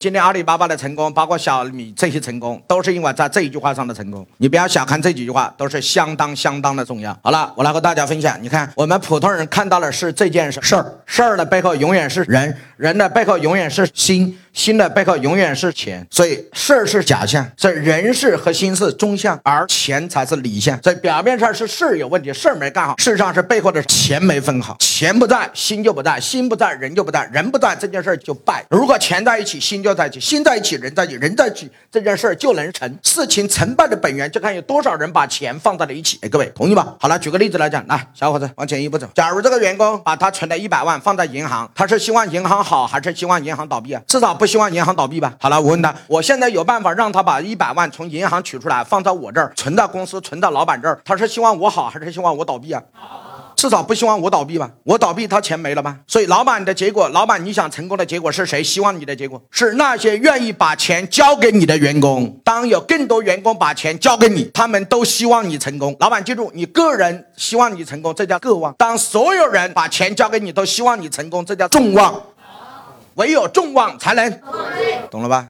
今天阿里巴巴的成功，包括小米这些成功，都是因为在这一句话上的成功。你不要小看这几句话，都是相当相当的重要。好了，我来和大家分享。你看，我们普通人看到的是这件事儿，事儿的背后永远是人，人的背后永远是心，心的背后永远是钱。所以事儿是假象，所以人事和心是中象，而钱才是理象。所以表面上是事儿有问题，事儿没干好，事实上是背后的钱没分好。钱不在，心就不在；心不在，人就不在；人不在，这件事儿就败。如果钱在一起，心就。就在一起，心在一起，人在一起，人在一起，这件事儿就能成。事情成败的本源就看有多少人把钱放在了一起。哎，各位同意吧？好了，举个例子来讲，来，小伙子往前一步走。假如这个员工把他存的一百万放在银行，他是希望银行好，还是希望银行倒闭啊？至少不希望银行倒闭吧？好了，我问他，我现在有办法让他把一百万从银行取出来，放到我这儿，存到公司，存到老板这儿，他是希望我好，还是希望我倒闭啊？至少不希望我倒闭吧？我倒闭，他钱没了吧？所以，老板的结果，老板你想成功的结果是谁？希望你的结果是那些愿意把钱交给你的员工。当有更多员工把钱交给你，他们都希望你成功。老板记住，你个人希望你成功，这叫个望；当所有人把钱交给你，都希望你成功，这叫众望。唯有众望才能，懂了吧？